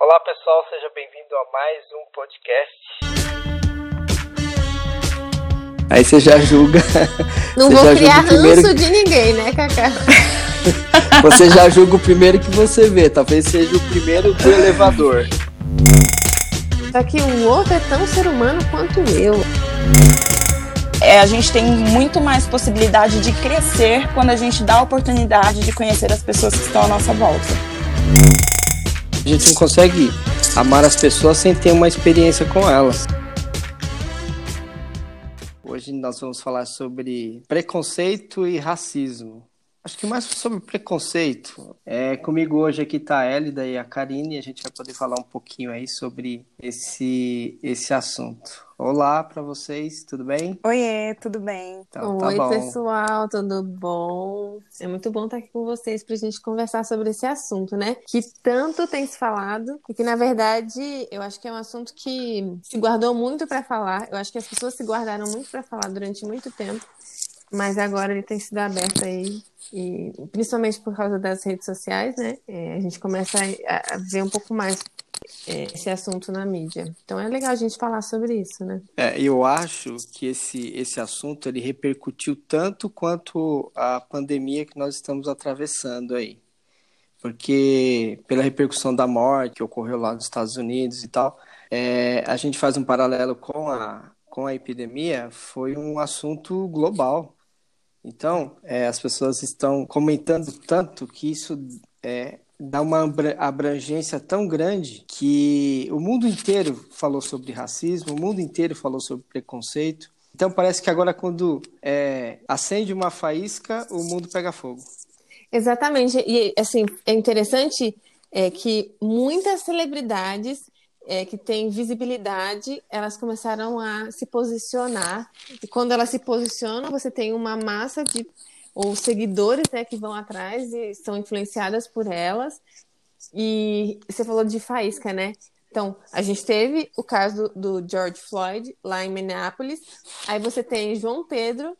Olá pessoal, seja bem-vindo a mais um podcast. Aí você já julga. Não vou já criar primeiro, ranço de ninguém, né, Cacá? Você já julga o primeiro que você vê. Talvez seja o primeiro do elevador. Só que o outro é tão ser humano quanto eu. É, a gente tem muito mais possibilidade de crescer quando a gente dá a oportunidade de conhecer as pessoas que estão à nossa volta. A gente não consegue amar as pessoas sem ter uma experiência com elas. Hoje nós vamos falar sobre preconceito e racismo. Acho que mais sobre preconceito. É, comigo hoje aqui está a Elida e a Karine e a gente vai poder falar um pouquinho aí sobre esse, esse assunto. Olá para vocês, tudo bem? Oiê, tudo bem? Então, tá Oi, bom. pessoal, tudo bom? É muito bom estar aqui com vocês para a gente conversar sobre esse assunto, né? Que tanto tem se falado e que, na verdade, eu acho que é um assunto que se guardou muito para falar. Eu acho que as pessoas se guardaram muito para falar durante muito tempo, mas agora ele tem sido aberto aí. E principalmente por causa das redes sociais, né? É, a gente começa a, a ver um pouco mais é, esse assunto na mídia. Então é legal a gente falar sobre isso, né? É, eu acho que esse, esse assunto ele repercutiu tanto quanto a pandemia que nós estamos atravessando aí. Porque pela repercussão da morte que ocorreu lá nos Estados Unidos e tal, é, a gente faz um paralelo com a, com a epidemia, foi um assunto global. Então, é, as pessoas estão comentando tanto que isso é, dá uma abrangência tão grande que o mundo inteiro falou sobre racismo, o mundo inteiro falou sobre preconceito. Então parece que agora quando é, acende uma faísca, o mundo pega fogo. Exatamente. E assim, é interessante é, que muitas celebridades é, que têm visibilidade, elas começaram a se posicionar. E quando elas se posicionam, você tem uma massa de ou seguidores né, que vão atrás e são influenciadas por elas. E você falou de faísca, né? Então, a gente teve o caso do George Floyd lá em Minneapolis. Aí você tem João Pedro,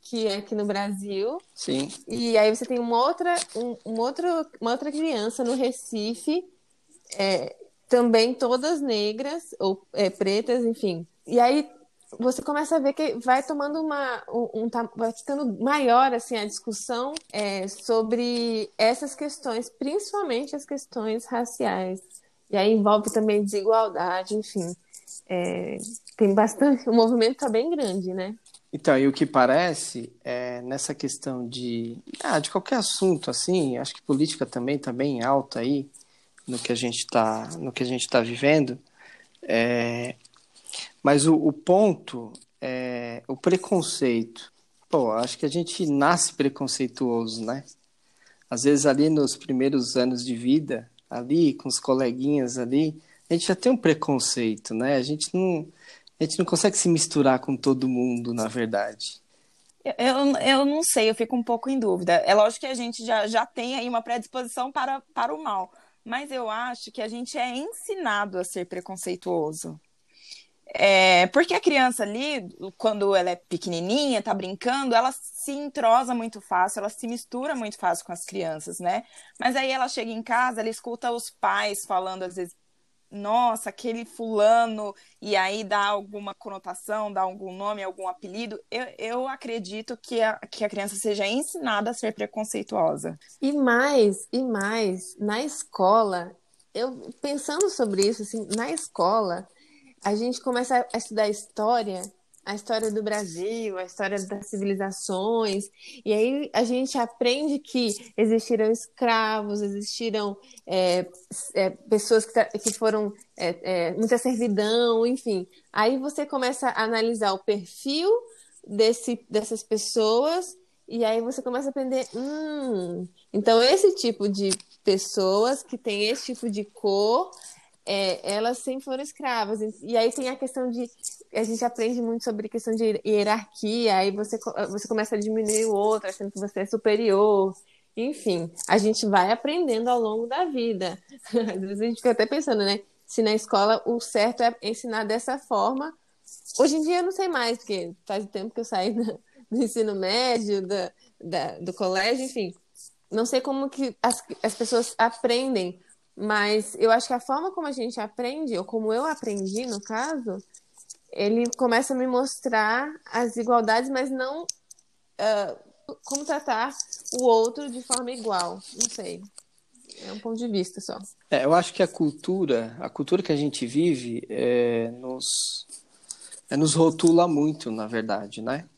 que é aqui no Brasil. Sim. E aí você tem uma outra, um, um outro, uma outra criança no Recife, é, também todas negras ou é, pretas, enfim. E aí você começa a ver que vai tomando uma um, um vai ficando maior assim a discussão é, sobre essas questões, principalmente as questões raciais. E aí envolve também desigualdade, enfim. É, tem bastante, o movimento está bem grande, né? Então, e o que parece é nessa questão de ah, de qualquer assunto assim, acho que política também está bem alta aí no que a gente está no que a gente está vivendo. É, mas o, o ponto é o preconceito. Pô, acho que a gente nasce preconceituoso, né? Às vezes ali nos primeiros anos de vida, ali com os coleguinhas ali, a gente já tem um preconceito, né? A gente não, a gente não consegue se misturar com todo mundo, na verdade. Eu, eu não sei, eu fico um pouco em dúvida. É lógico que a gente já, já tem aí uma predisposição para, para o mal, mas eu acho que a gente é ensinado a ser preconceituoso. É, porque a criança ali, quando ela é pequenininha, tá brincando, ela se entrosa muito fácil, ela se mistura muito fácil com as crianças, né? Mas aí ela chega em casa, ela escuta os pais falando às vezes, nossa, aquele fulano, e aí dá alguma conotação, dá algum nome, algum apelido. Eu, eu acredito que a, que a criança seja ensinada a ser preconceituosa. E mais, e mais, na escola, eu pensando sobre isso, assim, na escola a gente começa a estudar história, a história do Brasil, a história das civilizações, e aí a gente aprende que existiram escravos, existiram é, é, pessoas que, que foram é, é, muita servidão, enfim. Aí você começa a analisar o perfil desse, dessas pessoas e aí você começa a aprender, hum, então esse tipo de pessoas que tem esse tipo de cor é, elas sempre foram escravas. E aí tem a questão de. A gente aprende muito sobre questão de hierarquia, aí você, você começa a diminuir o outro, achando que você é superior. Enfim, a gente vai aprendendo ao longo da vida. Às vezes a gente fica até pensando, né? Se na escola o certo é ensinar dessa forma. Hoje em dia eu não sei mais, porque faz tempo que eu saí do, do ensino médio, da, do colégio, enfim. Não sei como que as, as pessoas aprendem Mas eu acho que a forma como a gente aprende, ou como eu aprendi, no caso, ele começa a me mostrar as igualdades, mas não uh, como tratar o outro de forma igual. Não sei. É um ponto de vista só. É, eu acho que a cultura, a cultura que a gente vive, é, nos, é, nos rotula muito, na verdade, né?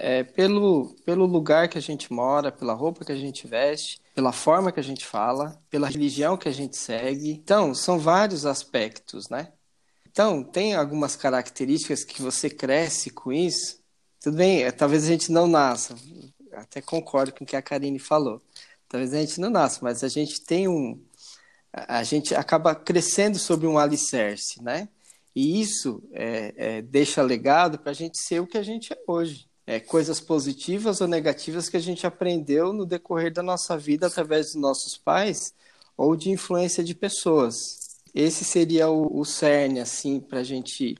É, pelo, pelo lugar que a gente mora, pela roupa que a gente veste, pela forma que a gente fala, pela religião que a gente segue. Então, são vários aspectos, né? Então, tem algumas características que você cresce com isso. Tudo bem, é, talvez a gente não nasça, até concordo com o que a Karine falou. Talvez a gente não nasça, mas a gente tem um. A gente acaba crescendo sobre um alicerce, né? E isso é, é, deixa legado para a gente ser o que a gente é hoje. É, coisas positivas ou negativas que a gente aprendeu no decorrer da nossa vida através dos nossos pais ou de influência de pessoas. Esse seria o, o cerne, assim, para a gente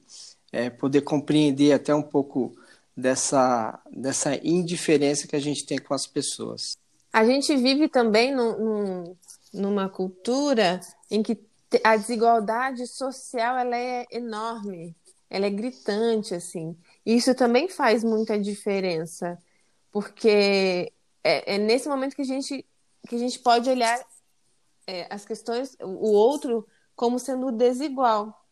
é, poder compreender até um pouco dessa, dessa indiferença que a gente tem com as pessoas. A gente vive também num, numa cultura em que a desigualdade social ela é enorme, ela é gritante, assim. Isso também faz muita diferença, porque é, é nesse momento que a gente, que a gente pode olhar é, as questões, o outro, como sendo desigual.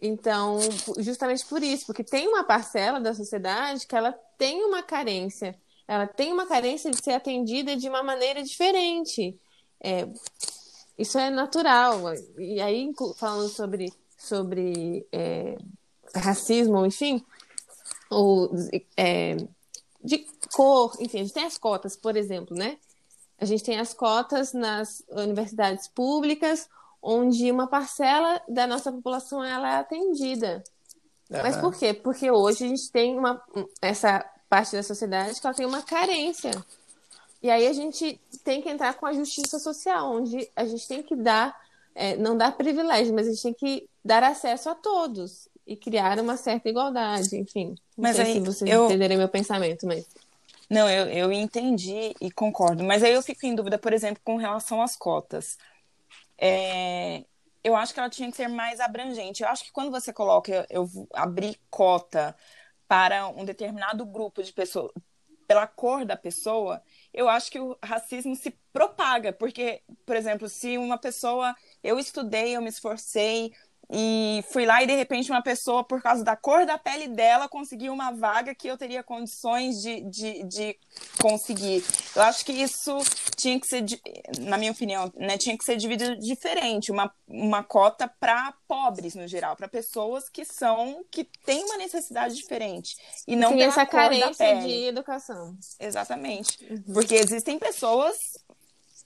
Então, justamente por isso, porque tem uma parcela da sociedade que ela tem uma carência ela tem uma carência de ser atendida de uma maneira diferente. É, isso é natural. E aí, falando sobre, sobre é, racismo, enfim, ou é, de cor, enfim, a gente tem as cotas, por exemplo, né? A gente tem as cotas nas universidades públicas, onde uma parcela da nossa população ela é atendida. Uhum. Mas por quê? Porque hoje a gente tem uma, essa parte da sociedade que ela tem uma carência. E aí a gente tem que entrar com a justiça social, onde a gente tem que dar, é, não dar privilégio, mas a gente tem que dar acesso a todos e criar uma certa igualdade, enfim. Não mas aí, se vocês eu... entenderem meu pensamento, mas. Não, eu, eu entendi e concordo. Mas aí eu fico em dúvida, por exemplo, com relação às cotas. É, eu acho que ela tinha que ser mais abrangente. Eu acho que quando você coloca, eu, eu abrir cota para um determinado grupo de pessoas pela cor da pessoa, eu acho que o racismo se propaga, porque, por exemplo, se uma pessoa, eu estudei, eu me esforcei, e fui lá e de repente uma pessoa, por causa da cor da pele dela, conseguiu uma vaga que eu teria condições de, de, de conseguir. Eu acho que isso tinha que ser, na minha opinião, né, tinha que ser dividido diferente, uma, uma cota para pobres no geral, para pessoas que são que têm uma necessidade diferente e não Sim, essa carência de educação. Exatamente, uhum. porque existem pessoas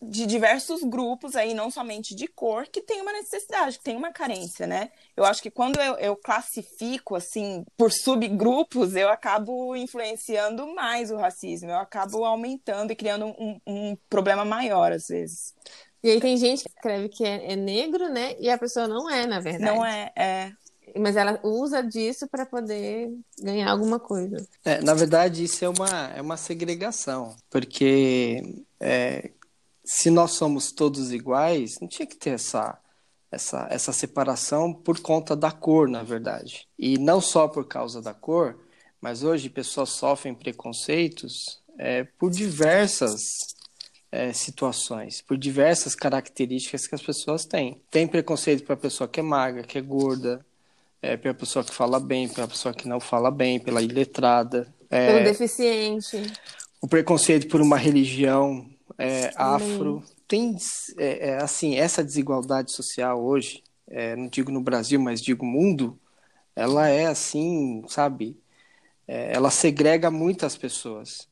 de diversos grupos aí, não somente de cor, que tem uma necessidade, que tem uma carência, né? Eu acho que quando eu, eu classifico, assim, por subgrupos, eu acabo influenciando mais o racismo, eu acabo aumentando e criando um, um problema maior, às vezes. E aí tem gente que escreve que é, é negro, né? E a pessoa não é, na verdade. Não é, é. Mas ela usa disso para poder ganhar alguma coisa. É, na verdade, isso é uma, é uma segregação, porque é, se nós somos todos iguais, não tinha que ter essa, essa, essa separação por conta da cor, na verdade. E não só por causa da cor, mas hoje pessoas sofrem preconceitos é, por diversas é, situações, por diversas características que as pessoas têm. Tem preconceito para a pessoa que é magra, que é gorda, é, pela pessoa que fala bem, pela pessoa que não fala bem, pela iletrada. É, Pelo deficiente. O preconceito por uma religião, é, afro. Tem, é, é, assim, essa desigualdade social hoje, é, não digo no Brasil, mas digo mundo, ela é assim, sabe? É, ela segrega muitas pessoas.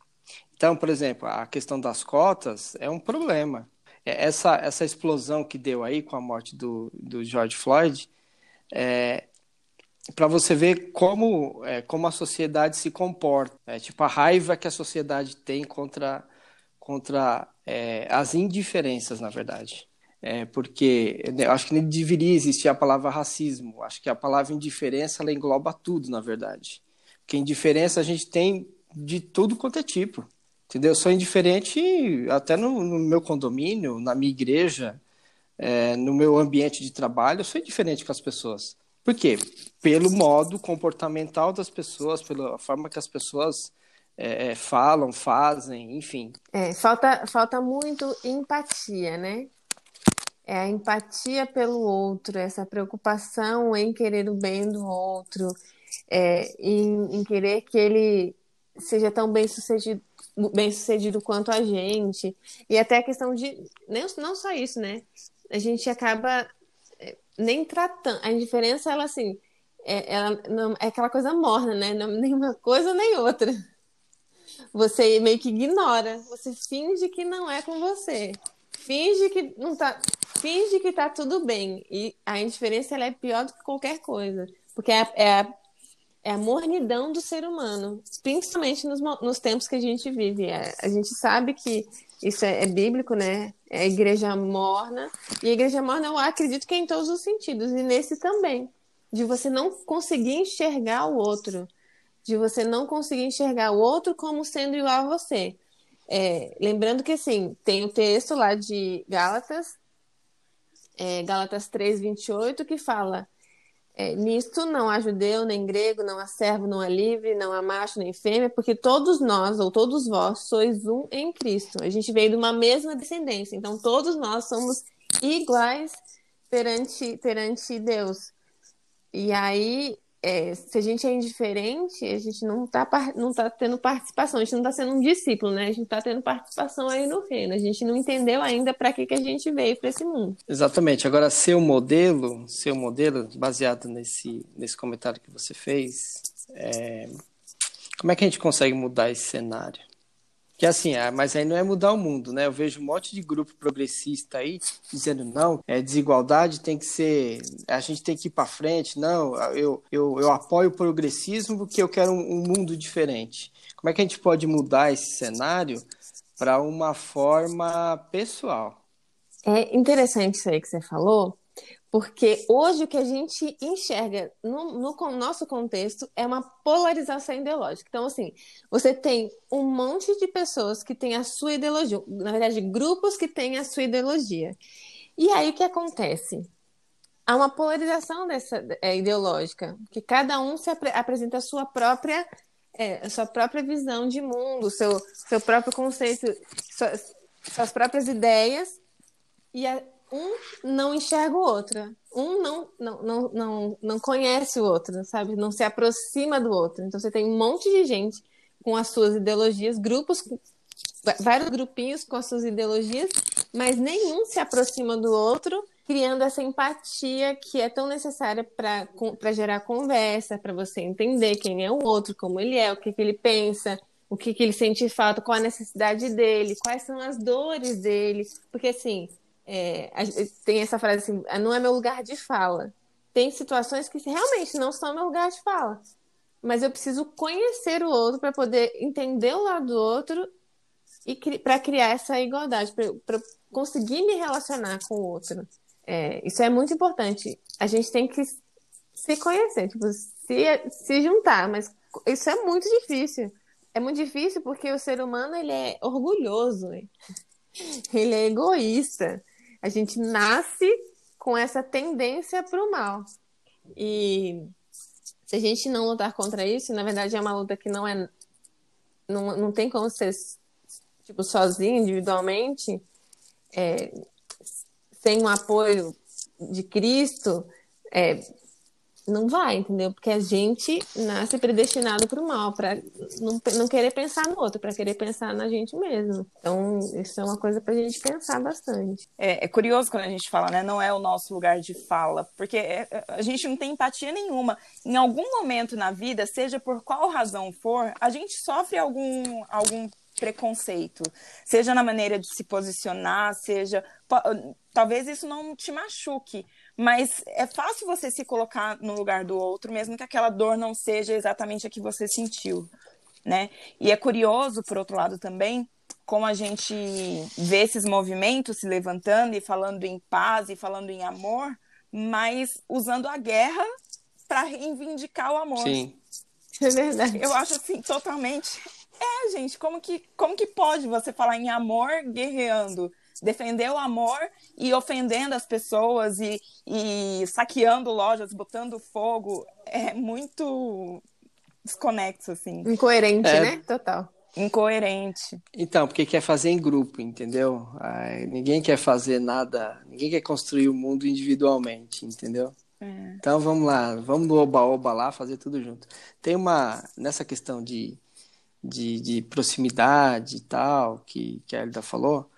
Então, por exemplo, a questão das cotas é um problema. É, essa, essa explosão que deu aí com a morte do, do George Floyd, é, para você ver como, é, como a sociedade se comporta. É, tipo, a raiva que a sociedade tem contra contra é, as indiferenças, na verdade. É, porque né, eu acho que nem deveria existir a palavra racismo. Acho que a palavra indiferença ela engloba tudo, na verdade. Porque indiferença a gente tem de tudo quanto é tipo. Entendeu? Eu sou indiferente até no, no meu condomínio, na minha igreja. é, no meu ambiente de trabalho, eu sou diferente com as pessoas. Por quê? Pelo modo comportamental das pessoas, pela forma que as pessoas é, é, falam, fazem, enfim. É, falta, falta muito empatia, né? É a empatia pelo outro, essa preocupação em querer o bem do outro, é, em, em querer que ele seja tão bem sucedido, bem sucedido quanto a gente. E até a questão de. Não, não só isso, né? A gente acaba é, nem tratando. A indiferença, ela assim. É, ela não, é aquela coisa morna, né? Não, nem uma coisa nem outra. Você meio que ignora. Você finge que não é com você. Finge que não tá. Finge que tá tudo bem. E a indiferença ela é pior do que qualquer coisa. Porque é, é a é a mornidão do ser humano, principalmente nos, nos tempos que a gente vive. É, a gente sabe que isso é, é, bíblico, né? É a igreja morna. E a igreja morna eu acredito que é em todos os sentidos, e nesse também. De você não conseguir enxergar o outro. De você não conseguir enxergar o outro como sendo igual a você. É, lembrando que, assim, tem o texto lá de Gálatas, é, Gálatas 3, 28, que fala é, nisto não há judeu, nem grego, não há servo, não há livre, não há macho, nem fêmea, porque todos nós, ou todos vós, sois um em Cristo. A gente veio de uma mesma descendência, então todos nós somos iguais perante, perante Deus. E aí, é, se a gente é indiferente, a gente não está não tá tendo participação, a gente não está sendo um discípulo, né? A gente está tendo participação aí no reino. A gente não entendeu ainda para que, que a gente veio para esse mundo. Exatamente. Agora, seu modelo, seu modelo, baseado nesse, nesse comentário que você fez, é... como é que a gente consegue mudar esse cenário? Que assim, ah, mas aí não é mudar o mundo, né? Eu vejo um monte de grupo progressista aí dizendo não, é desigualdade tem que ser, a gente tem que ir para frente, não, eu, eu, eu apoio o progressismo porque eu quero um, um mundo diferente. Como é que a gente pode mudar esse cenário para uma forma pessoal? É interessante isso aí que você falou, porque hoje o que a gente enxerga no, no, nosso contexto é uma polarização ideológica. Então, assim, você tem um monte de pessoas que têm a sua ideologia, na verdade, grupos que têm a sua ideologia. E aí o que acontece? Há uma polarização dessa é, ideológica, que cada um se ap apresenta a sua própria, é, a sua própria visão de mundo, seu, seu próprio conceito, suas, suas próprias ideias, e a, um não enxerga o outro. Um não, não, não, não, não conhece o outro, sabe? Não se aproxima do outro. Então você tem um monte de gente com as suas ideologias, grupos, vários grupinhos com as suas ideologias, mas nenhum se aproxima do outro, criando essa empatia que é tão necessária para gerar conversa, para você entender quem é o outro, como ele é, o que, que ele pensa, o que, que ele sente falta, qual a necessidade dele, quais são as dores dele. Porque, assim, é, tem essa frase assim, ah, não é meu lugar de fala. Tem situações que realmente não são meu lugar de fala. Mas eu preciso conhecer o outro para poder entender o lado do outro e para criar essa igualdade, para conseguir me relacionar com o outro. É, isso é muito importante. A gente tem que se conhecer, tipo, se, se juntar, mas isso é muito difícil. É muito difícil porque o ser humano ele é orgulhoso, ele é egoísta. A gente nasce com essa tendência para o mal. E se a gente não lutar contra isso, na verdade é uma luta que não é. Não, não tem como ser tipo, sozinho, individualmente, é, sem o apoio de Cristo, é, não vai, entendeu? Porque a gente nasce predestinado para o mal, para não, não querer pensar no outro, para querer pensar na gente mesmo. Então, isso é uma coisa para a gente pensar bastante. É, é, curioso quando a gente fala, né? Não é o nosso lugar de fala, porque é, é, a gente não tem empatia nenhuma. Em algum momento na vida, seja por qual razão for, a gente sofre algum, algum preconceito, seja na maneira de se posicionar, seja. Talvez isso não te machuque, mas é fácil você se colocar no lugar do outro, mesmo que aquela dor não seja exatamente a que você sentiu, né? E é curioso, por outro lado, também, como a gente vê esses movimentos se levantando e falando em paz e falando em amor, mas usando a guerra para reivindicar o amor. Sim. É verdade. Eu acho assim totalmente. É, gente, como que como que pode você falar em amor guerreando? Defender o amor e ofendendo as pessoas e, e saqueando lojas, botando fogo. É muito desconexo, assim. Incoerente, é... né? Total. Incoerente. Então, porque quer fazer em grupo, entendeu? Ai, ninguém quer fazer nada, ninguém quer construir o mundo individualmente, entendeu? É. Então vamos lá, vamos no oba-oba lá, fazer tudo junto. Tem uma, nessa questão de, de, de proximidade e tal, que, que a Elida falou,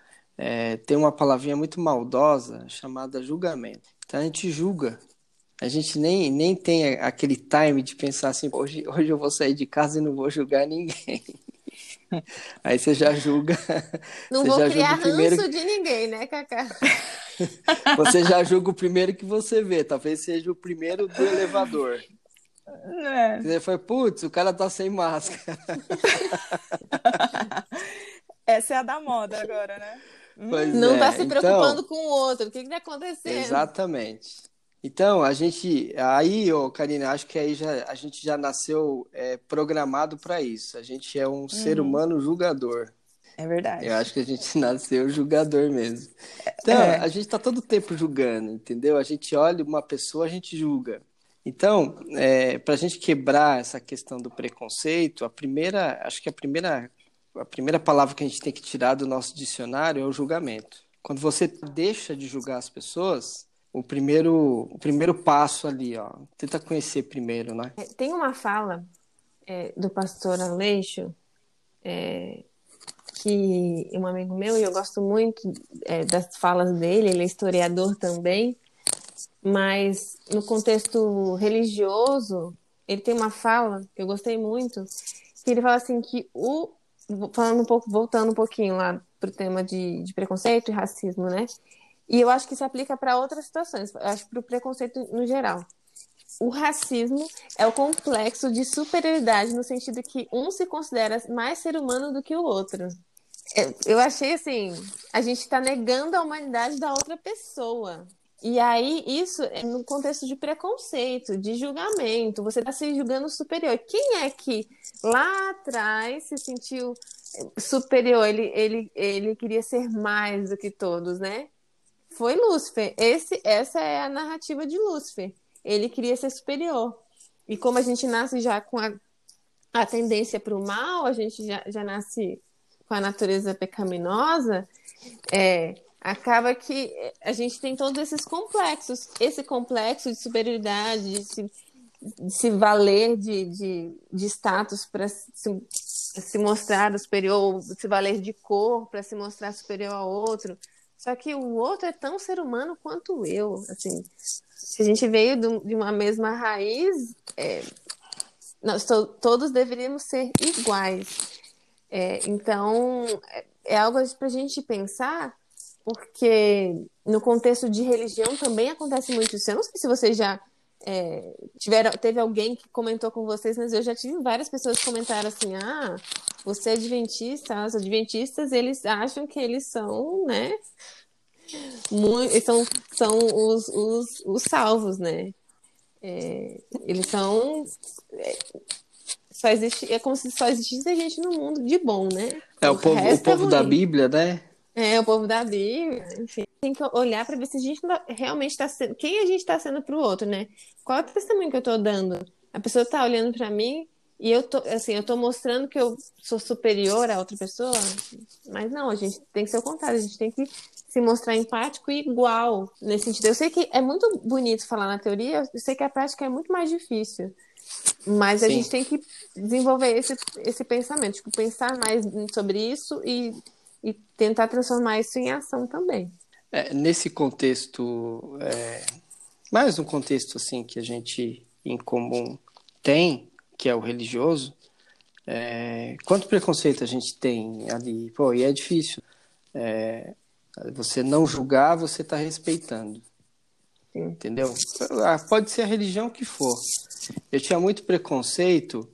é, tem uma palavrinha muito maldosa chamada julgamento. Então a gente julga. A gente nem, nem tem aquele time de pensar assim, hoje, hoje eu vou sair de casa e não vou julgar ninguém. Aí você já julga. Não vou criar primeiro... ranço de ninguém, né, Cacá? Você já julga o primeiro que você vê, talvez seja o primeiro do elevador. É. Você foi, putz, o cara tá sem máscara. Essa é a da moda agora, né? Pois não é. tá se então preocupando então, com o outro. O que, que tá acontecendo? Exatamente. Então, a gente. Aí, ô, Karina, acho que aí já, a gente já nasceu é, programado para isso. A gente é um uhum. ser humano julgador. É verdade. Eu acho que a gente nasceu julgador mesmo. Então, é. a gente está todo tempo julgando, entendeu? A gente olha uma pessoa, a gente julga. Então, é, para a gente quebrar essa questão do preconceito, a primeira, acho que a primeira, a primeira palavra que a gente tem que tirar do nosso dicionário é o julgamento. Quando você deixa de julgar as pessoas, o primeiro, o primeiro passo ali, ó. Tenta conhecer primeiro, né? É, tem uma fala é, do pastor Aleixo, é, que um amigo meu, e eu gosto muito é, das falas dele, ele é historiador também, mas no contexto religioso, ele tem uma fala que eu gostei muito, que ele fala assim que o falando um pouco, voltando um pouquinho lá pro tema de, de preconceito e racismo, né? E eu acho que se aplica para outras situações, eu acho para o preconceito no geral. O racismo é o complexo de superioridade no sentido que um se considera mais ser humano do que o outro. Eu achei assim, a gente está negando a humanidade da outra pessoa. E aí, isso é no contexto de preconceito, de julgamento, você está se julgando superior. Quem é que lá atrás se sentiu superior? Ele, ele, ele queria ser mais do que todos, né? foi Lúcifer. Esse, essa é a narrativa de Lúcifer. Ele queria ser superior. E como a gente nasce já com a, a tendência para o mal, a gente já, já nasce com a natureza pecaminosa, é, acaba que a gente tem todos esses complexos. Esse complexo de superioridade, de se, de se valer de, de, de status para se, se mostrar superior, se valer de cor para se mostrar superior ao outro. Só que o outro é tão ser humano quanto eu. Assim, se a gente veio de uma mesma raiz, é, nós to todos deveríamos ser iguais. É, então, é, é algo para a gente pensar, porque no contexto de religião também acontece muito isso. Eu não sei se vocês já é, tiveram, teve alguém que comentou com vocês, mas eu já tive várias pessoas que comentaram assim: ah, você é adventista, os adventistas eles acham que eles são, né? Muito, são são os, os, os salvos, né? É, eles são. É, só existe, é como se só existisse gente no mundo de bom, né? É o, o povo, o é povo é da Bíblia, né? É, o povo da Bíblia, enfim. Tem que olhar para ver se a gente realmente está sendo. Quem a gente está sendo para o outro, né? Qual é o testemunho que eu estou dando? A pessoa está olhando para mim e eu tô, assim, eu tô mostrando que eu sou superior a outra pessoa, mas não, a gente tem que ser o contrário, a gente tem que se mostrar empático e igual nesse sentido. Eu sei que é muito bonito falar na teoria, eu sei que a prática é muito mais difícil. Mas Sim. a gente tem que desenvolver esse, esse pensamento, tipo, pensar mais sobre isso e, e tentar transformar isso em ação também. É, nesse contexto, é, mais um contexto assim que a gente em comum tem, que é o religioso, é, quanto preconceito a gente tem ali? Pô, e é difícil. É, você não julgar, você está respeitando. Entendeu? Ah, pode ser a religião que for. Eu tinha muito preconceito,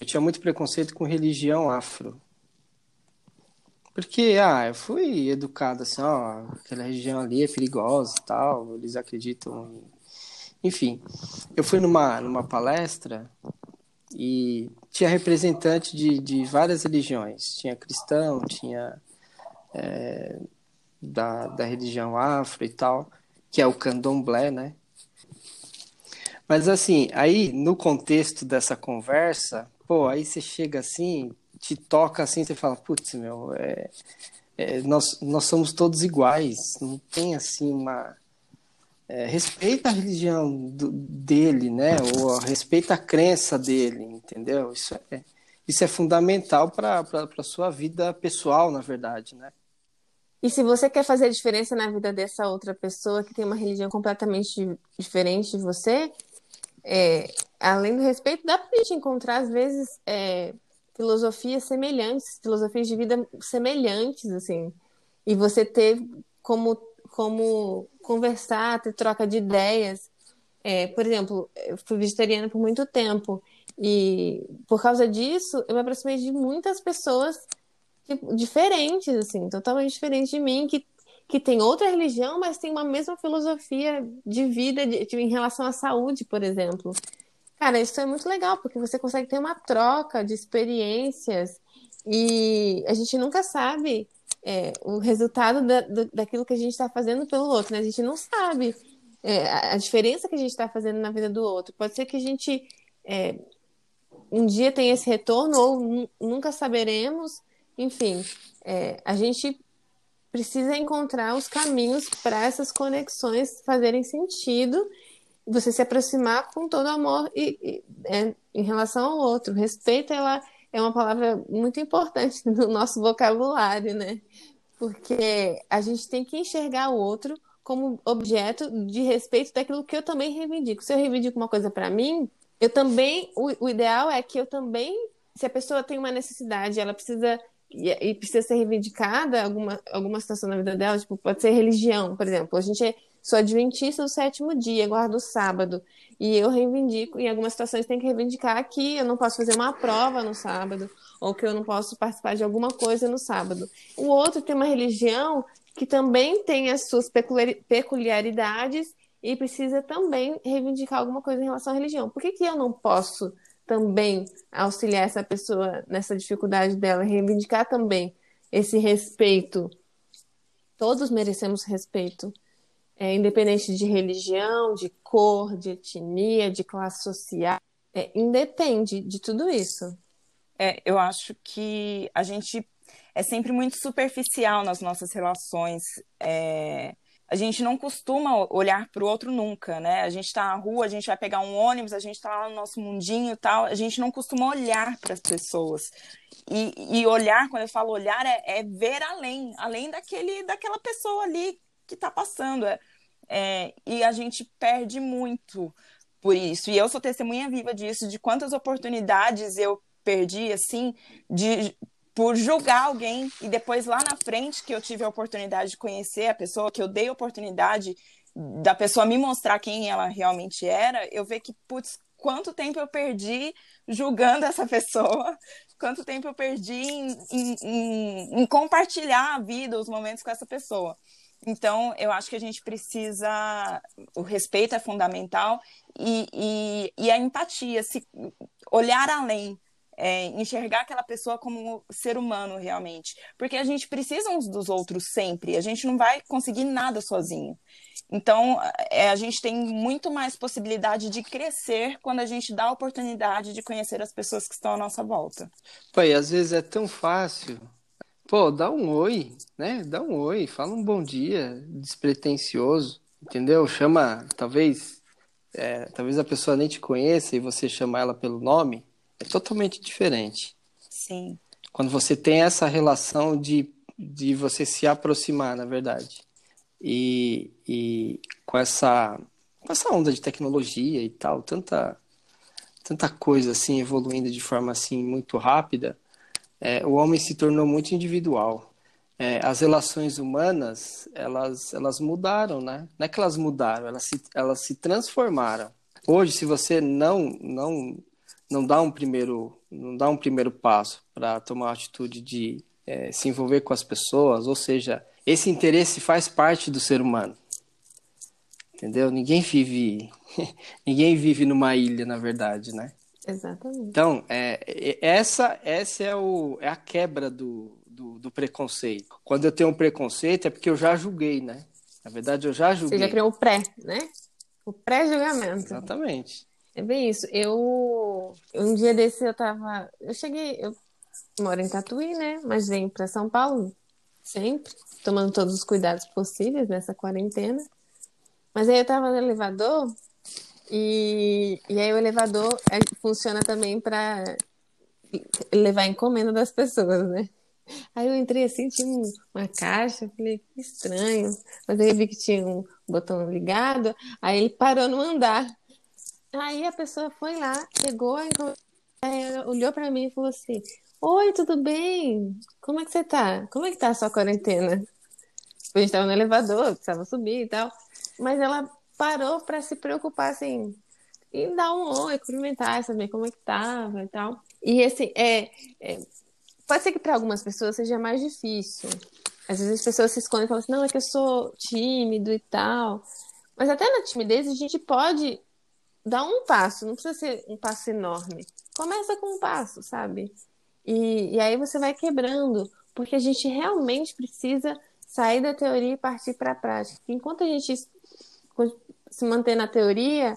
eu tinha muito preconceito com religião afro. Porque, ah, eu fui educado assim, ó, aquela região ali é perigosa e tal, eles acreditam em... Enfim, eu fui numa, numa palestra e tinha representante de, de várias religiões. Tinha cristão, tinha é, da, da religião afro e tal, que é o candomblé, né? Mas assim, aí no contexto dessa conversa, pô, aí você chega assim, te toca assim, você fala, putz, meu, é, é, nós, nós somos todos iguais, não tem assim uma. É, respeita a religião do, dele, né? Ou respeita a crença dele, entendeu? Isso é, isso é fundamental para a sua vida pessoal, na verdade, né? E se você quer fazer diferença na vida dessa outra pessoa que tem uma religião completamente diferente de você, é, além do respeito, dá para a gente encontrar, às vezes, é, filosofias semelhantes, filosofias de vida semelhantes, assim. E você ter como, como conversar, ter troca de ideias. É, por exemplo, eu fui vegetariana por muito tempo. E por causa disso, eu me aproximei de muitas pessoas tipo, diferentes, assim, totalmente diferentes de mim, que, que tem outra religião, mas tem uma mesma filosofia de vida de, de, em relação à saúde, por exemplo. Cara, isso é muito legal, porque você consegue ter uma troca de experiências e a gente nunca sabe é, o resultado da, do, daquilo que a gente está fazendo pelo outro, né? A gente não sabe é, a diferença que a gente está fazendo na vida do outro. Pode ser que a gente é, um dia tenha esse retorno ou nunca saberemos. Enfim, é, a gente precisa encontrar os caminhos para essas conexões fazerem sentido você se aproximar com todo amor e, e é, em relação ao outro. Respeito ela é uma palavra muito importante no nosso vocabulário, né? Porque a gente tem que enxergar o outro como objeto de respeito daquilo que eu também reivindico. Se eu reivindico uma coisa para mim, eu também o, o, ideal é que eu também, se a pessoa tem uma necessidade, ela precisa e, precisa ser reivindicada alguma alguma situação na vida dela, tipo, pode ser religião, por exemplo. A gente é Sou adventista do sétimo dia, guardo o sábado. E eu reivindico, em algumas situações tem que reivindicar que eu não posso fazer uma prova no sábado, ou que eu não posso participar de alguma coisa no sábado. O outro tem uma religião que também tem as suas peculiaridades e precisa também reivindicar alguma coisa em relação à religião. Por que, que eu não posso também auxiliar essa pessoa nessa dificuldade dela, reivindicar também esse respeito? Todos merecemos respeito é, independente de religião, de cor, de etnia, de classe social, é, independe de tudo isso. É, eu acho que a gente é sempre muito superficial nas nossas relações. É, a gente não costuma olhar para o outro nunca, né? A gente está na rua, a gente vai pegar um ônibus, a gente está lá no nosso mundinho e tal, a gente não costuma olhar para as pessoas. E, e, olhar, quando eu falo olhar, é, é ver além, além daquele, daquela pessoa ali que está passando. É, é, e a gente perde muito por isso. E eu sou testemunha viva disso, de quantas oportunidades eu perdi, assim, de por julgar alguém e depois lá na frente que eu tive a oportunidade de conhecer a pessoa, que eu dei a oportunidade da pessoa me mostrar quem ela realmente era, eu ver que, putz, quanto tempo eu perdi julgando essa pessoa, quanto tempo eu perdi em, em, em, em compartilhar a vida, os momentos com essa pessoa. Então, eu acho que a gente precisa. O respeito é fundamental e, e, e a empatia, se olhar além, é, enxergar aquela pessoa como ser humano realmente. Porque a gente precisa uns dos outros sempre, a gente não vai conseguir nada sozinho. Então, é, a gente tem muito mais possibilidade de crescer quando a gente dá a oportunidade de conhecer as pessoas que estão à nossa volta. Pai, às vezes é tão fácil Pô, dá um oi, né? Dá um oi, fala um bom dia, despretensioso, entendeu? Chama, talvez, é, talvez a pessoa nem te conheça e você chama ela pelo nome, é totalmente diferente. Sim. Quando você tem essa relação de, de você se aproximar, na verdade. E, e com essa com essa onda de tecnologia e tal, tanta tanta coisa assim evoluindo de forma assim muito rápida, é, o homem se tornou muito individual. É, as relações humanas, elas, elas mudaram, né? Não é que elas mudaram, elas se, elas se transformaram. Hoje, se você não, não, não dá um primeiro, não dá um primeiro passo para tomar a atitude de é, se envolver com as pessoas, ou seja, esse interesse faz parte do ser humano. Entendeu? Ninguém vive, ninguém vive numa ilha, na verdade, né? Exatamente. Então, é, essa, essa é, o, é a quebra do, do do, do, preconceito. Quando eu tenho um preconceito é porque eu já julguei, né? Na verdade, eu já julguei. Você já criou o pré, né? O pré-julgamento. Exatamente. É bem isso. Eu, um dia desse eu tava. Eu cheguei. Eu moro em Tatuí, né? Mas venho para São Paulo sempre, tomando todos os cuidados possíveis nessa quarentena. Mas aí eu tava no elevador e, e aí o elevador é, funciona também para levar encomenda das pessoas, né? Aí eu entrei assim, tinha uma caixa, falei, que estranho. Mas aí eu vi que tinha um botão ligado, aí ele parou no andar. Aí a pessoa foi lá, pegou, olhou para mim e falou assim: Oi, tudo bem? Como é que você tá? Como é que tá a sua quarentena? A gente tava no elevador, precisava subir e tal. Mas ela parou para se preocupar, assim, em dar um oi, cumprimentar, saber como é que tava e tal. E assim, é, é pode ser que para algumas pessoas seja mais difícil. Às vezes as pessoas se escondem e falam assim, não, é que eu sou tímido e tal. Mas até na timidez a gente pode dar um passo, não precisa ser um passo enorme. Começa com um passo, sabe? E, e aí você vai quebrando, porque a gente realmente precisa sair da teoria e partir para a prática. Enquanto a gente se manter na teoria,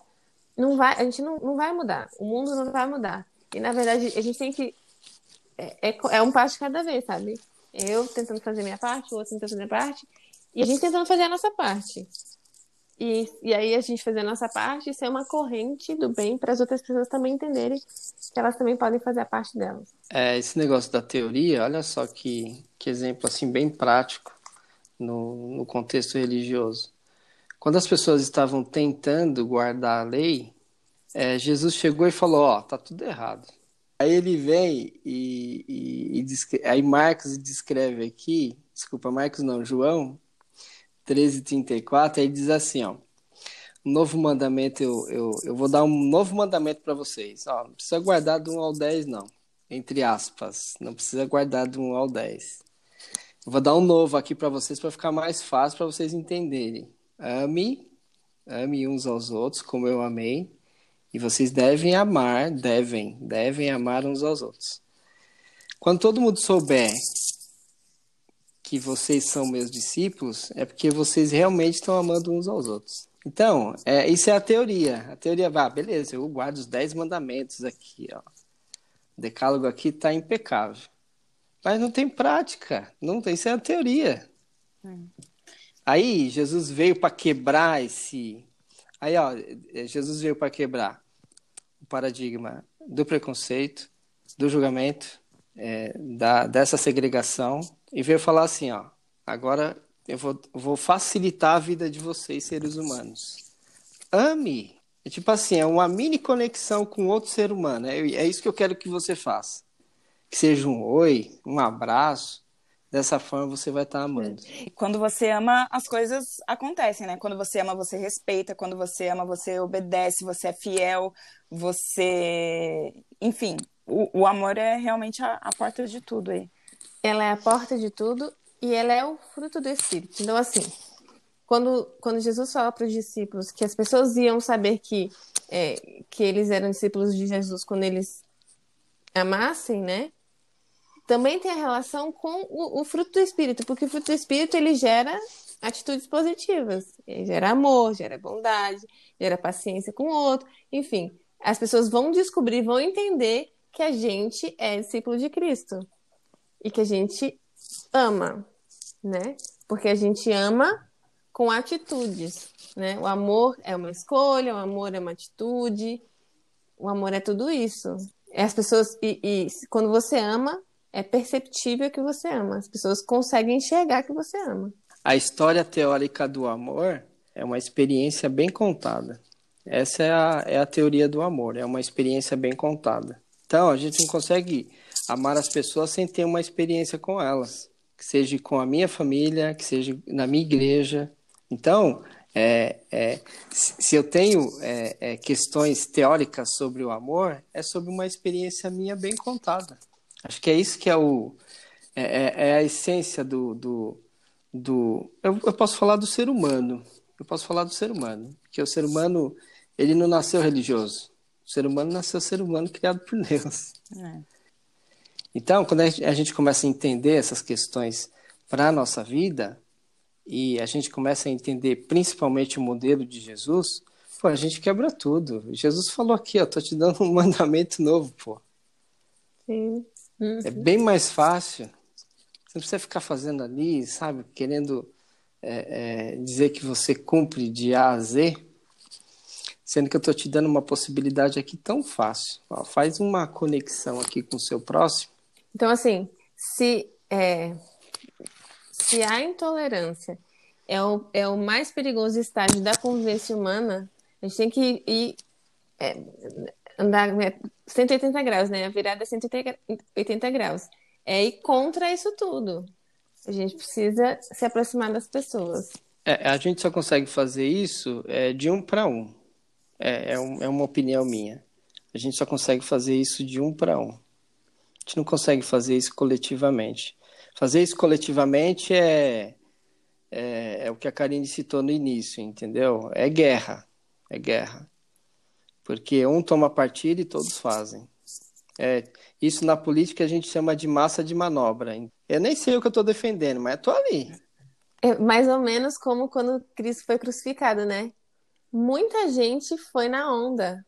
não vai, a gente não, não vai mudar, o mundo não vai mudar. E na verdade a gente tem que. É, é, é um passo de cada vez, sabe? Eu tentando fazer minha parte, o outro tentando fazer a parte, e a gente tentando fazer a nossa parte. E, e aí a gente fazer a nossa parte e ser uma corrente do bem para as outras pessoas também entenderem que elas também podem fazer a parte delas. É, esse negócio da teoria, olha só que, que exemplo assim bem prático no, no contexto religioso. Quando as pessoas estavam tentando guardar a lei, é, Jesus chegou e falou: Ó, oh, tá tudo errado. Aí ele vem e, e, e aí Marcos descreve aqui, desculpa, Marcos não, João 13:34, aí diz assim, ó: novo mandamento, eu, eu, eu vou dar um novo mandamento para vocês. Ó, não precisa guardar do 1 ao 10, não. Entre aspas. Não precisa guardar do 1 ao 10. Eu vou dar um novo aqui para vocês para ficar mais fácil para vocês entenderem. Ame, ame uns aos outros como eu amei. E vocês devem amar, devem, devem amar uns aos outros. Quando todo mundo souber que vocês são meus discípulos, é porque vocês realmente estão amando uns aos outros. Então, é, isso é a teoria. A teoria vai, ah, beleza, eu guardo os dez mandamentos aqui, ó. O decálogo aqui está impecável. Mas não tem prática. Não tem, isso é a teoria. Hum. Aí Jesus veio para quebrar esse. Aí, ó, Jesus veio para quebrar o paradigma do preconceito, do julgamento, é, da, dessa segregação, e veio falar assim: ó, agora eu vou, vou facilitar a vida de vocês, seres humanos. Ame. É tipo assim, é uma mini conexão com outro ser humano. É, é isso que eu quero que você faça. Que seja um oi, um abraço. Dessa forma você vai estar tá amando. Quando você ama, as coisas acontecem, né? Quando você ama, você respeita. Quando você ama, você obedece, você é fiel, você. Enfim, o, o amor é realmente a, a porta de tudo aí. Ela é a porta de tudo e ela é o fruto do Espírito. Então, assim, quando, quando Jesus fala para os discípulos que as pessoas iam saber que, é, que eles eram discípulos de Jesus quando eles amassem, né? Também tem a relação com o, o fruto do Espírito, porque o fruto do Espírito ele gera atitudes positivas, ele gera amor, gera bondade, gera paciência com o outro, enfim, as pessoas vão descobrir, vão entender que a gente é discípulo de Cristo e que a gente ama, né? Porque a gente ama com atitudes, né? O amor é uma escolha, o amor é uma atitude, o amor é tudo isso. As pessoas e, e quando você ama, é perceptível que você ama. As pessoas conseguem enxergar que você ama. A história teórica do amor é uma experiência bem contada. Essa é a, é a teoria do amor, é uma experiência bem contada. Então, a gente não consegue amar as pessoas sem ter uma experiência com elas que seja com a minha família, que seja na minha igreja. Então, é, é, se eu tenho é, é, questões teóricas sobre o amor, é sobre uma experiência minha bem contada. Acho que é isso que é, o, é, é, é a essência do. do, do eu, eu, posso falar do ser humano. Eu posso falar do ser humano. Porque o ser humano, ele não nasceu religioso. O ser humano nasceu ser humano criado por Deus. É. Então, quando a gente começa a entender essas questões para a nossa vida, e a gente começa a entender principalmente o modelo de Jesus, pô, a gente quebra tudo. Jesus falou aqui, ó, tô te dando um mandamento novo, pô. Sim. Uhum. É bem mais fácil. Você não precisa ficar fazendo ali, sabe, querendo é, é, dizer que você cumpre de A a Z, sendo que eu estou te dando uma possibilidade aqui tão fácil. Ó, faz uma conexão aqui com o seu próximo. Então, assim, se, é, se a intolerância é o, é o mais perigoso estágio da convivência humana, a gente tem que ir é, andar 180 graus, né? A virada é 180 graus. É ir contra isso tudo. A gente precisa se aproximar das pessoas. É, a gente só consegue fazer isso é, de um para um. É, é, um. é uma opinião minha. A gente só consegue fazer isso de um para um. A gente não consegue fazer isso coletivamente. Fazer isso coletivamente é, é, é o que a Karine citou no início, entendeu? É guerra. É guerra. Porque um toma partido e todos fazem. É, isso na política a gente chama de massa de manobra. Eu nem sei o que eu estou defendendo, mas estou ali. É mais ou menos como quando Cristo foi crucificado, né? Muita gente foi na onda.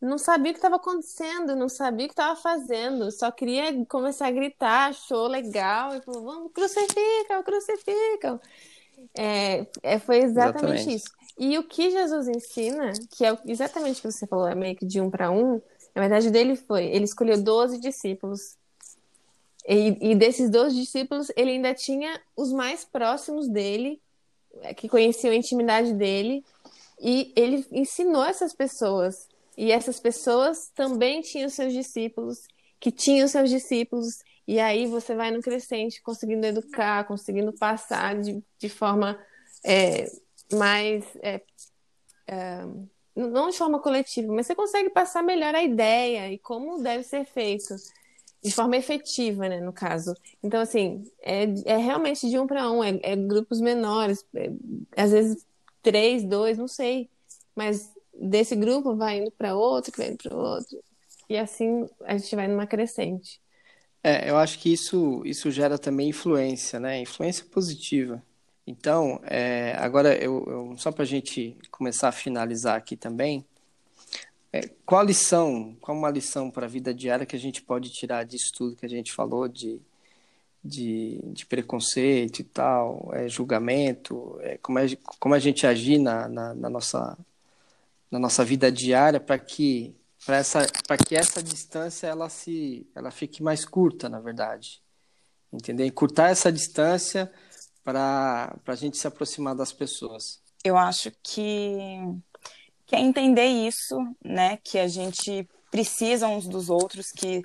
Não sabia o que estava acontecendo, não sabia o que estava fazendo, só queria começar a gritar, achou legal e falou: vamos, crucificam, crucificam. É, é, foi exatamente, exatamente, isso. E o que Jesus ensina, que é exatamente o que você falou, é meio que de um para um, na verdade, dele foi: ele escolheu 12 discípulos. E, e desses 12 discípulos, ele ainda tinha os mais próximos dele, é, que conheciam a intimidade dele, e ele ensinou essas pessoas. E essas pessoas também tinham seus discípulos, que tinham seus discípulos, e aí você vai no crescente, conseguindo educar, conseguindo passar de, de forma é, mais. É, é, não de forma coletiva, mas você consegue passar melhor a ideia e como deve ser feito, de forma efetiva, né, no caso. Então, assim, é, é realmente de um para um, é, é, grupos menores, é, às vezes três, dois, não sei, mas desse grupo vai indo para outro, que vai indo para outro, e assim a gente vai numa crescente. É, eu acho que isso, isso gera também influência, né? Influência positiva. Então, é, agora, eu, eu só para a gente começar a finalizar aqui também, é, qual a lição, qual uma lição para a vida diária que a gente pode tirar disso tudo que a gente falou de, de, de preconceito e tal, é, julgamento, é, como, é, como a gente agir na, na, na nossa, na nossa vida diária para que para essa para que essa distância ela se ela fique mais curta na verdade. Entender encurtar essa distância para a gente se aproximar das pessoas? Eu acho que, que é entender isso, né? Que a gente precisa uns dos outros, que,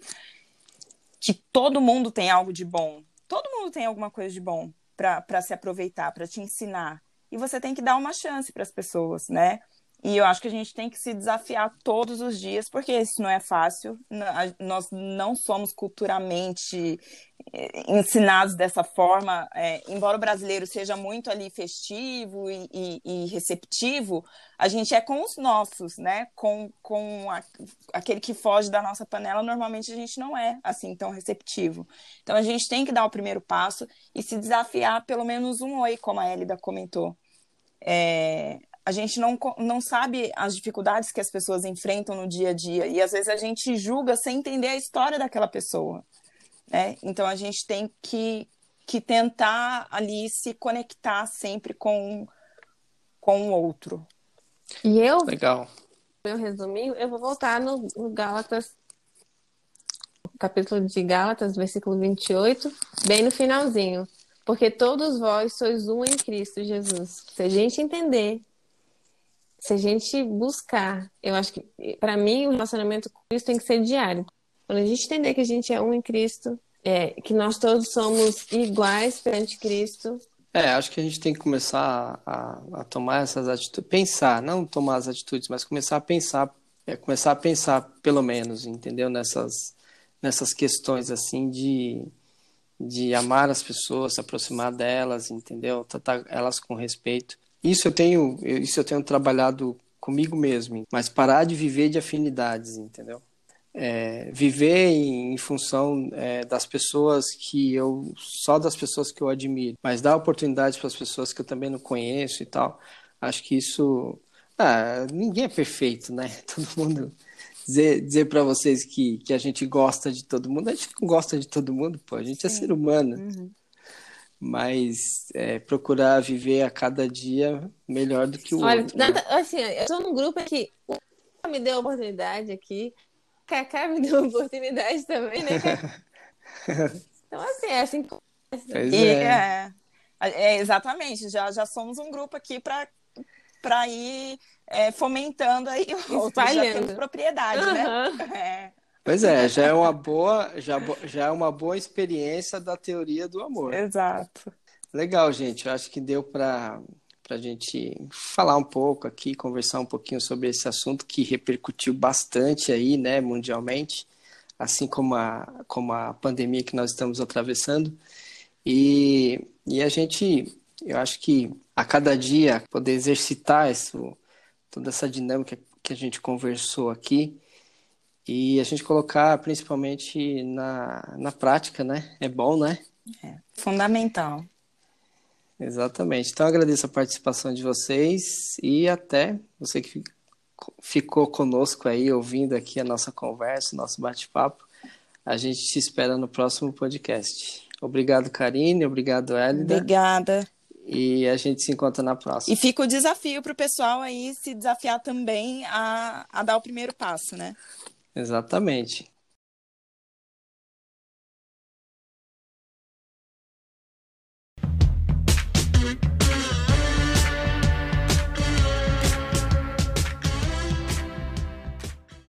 que todo mundo tem algo de bom. Todo mundo tem alguma coisa de bom para se aproveitar, para te ensinar. E você tem que dar uma chance para as pessoas, né? E eu acho que a gente tem que se desafiar todos os dias, porque isso não é fácil. Nós não somos culturalmente eh, ensinados dessa forma. É, embora o brasileiro seja muito ali festivo e, e, e, receptivo, a gente é com os nossos, né? Com, com a, aquele que foge da nossa panela, normalmente a gente não é assim tão receptivo. Então a gente tem que dar o primeiro passo e se desafiar pelo menos um oi, como a Elida comentou. É, a gente não, não sabe as dificuldades que as pessoas enfrentam no dia a dia e às vezes a gente julga sem entender a história daquela pessoa. Né? Então a gente tem que, que tentar ali se conectar sempre com, com o outro. E eu, Legal. meu resuminho, eu vou voltar no, no Gálatas, capítulo de Gálatas, versículo 28, bem no finalzinho. Porque todos vós sois um em Cristo Jesus. Se a gente entender se a gente buscar, eu acho que, para mim, o relacionamento com Cristo tem que ser diário. Quando a gente entender que a gente é um em Cristo, é, que nós todos somos iguais perante Cristo. É, acho que a gente tem que começar a, a tomar essas atitudes, pensar, não tomar as atitudes, mas começar a pensar, é, começar a pensar, pelo menos, entendeu? Nessas, nessas questões, assim, de, de amar as pessoas, se aproximar delas, entendeu? Tratar elas com respeito. Isso eu tenho, isso eu tenho trabalhado comigo mesmo, mas parar de viver de afinidades, entendeu? é, viver em, em função é, das pessoas que eu só das pessoas que eu admiro, mas dar oportunidades para as pessoas que eu também não conheço e tal. Acho que isso ah, ninguém é perfeito, né? Todo mundo dizer, dizer para vocês que, que a gente gosta de todo mundo, a gente não gosta de todo mundo, pô, a gente é ser humano. Uhum. Mas é, procurar viver a cada dia melhor do que o Olha, outro. Né? Assim, eu tô num grupo que me deu a oportunidade aqui, Kaká me deu oportunidade também, né? então, assim, é assim que pois é. é. é. exatamente, já, já somos um grupo aqui para para ir é, fomentando aí espalhando propriedade, uhum. né? Pois é, já é uma boa, já, já é uma boa experiência da teoria do amor. Exato. Legal, gente. Eu acho que deu para para a gente falar um pouco aqui, conversar um pouquinho sobre esse assunto que repercutiu bastante aí, né, mundialmente, assim como a, como a pandemia que nós estamos atravessando. E, e a gente, eu acho que a cada dia poder exercitar isso, toda essa dinâmica que a gente conversou aqui e a gente colocar principalmente na, na prática, né? É bom, né? É fundamental. Exatamente. Então agradeço a participação de vocês e até você que ficou conosco aí ouvindo aqui a nossa conversa, nosso bate-papo. A gente te espera no próximo podcast. Obrigado, Karine. Obrigado, Elida. Obrigada. E a gente se encontra na próxima. E fica o desafio para o pessoal aí se desafiar também a, a dar o primeiro passo, né? Exatamente.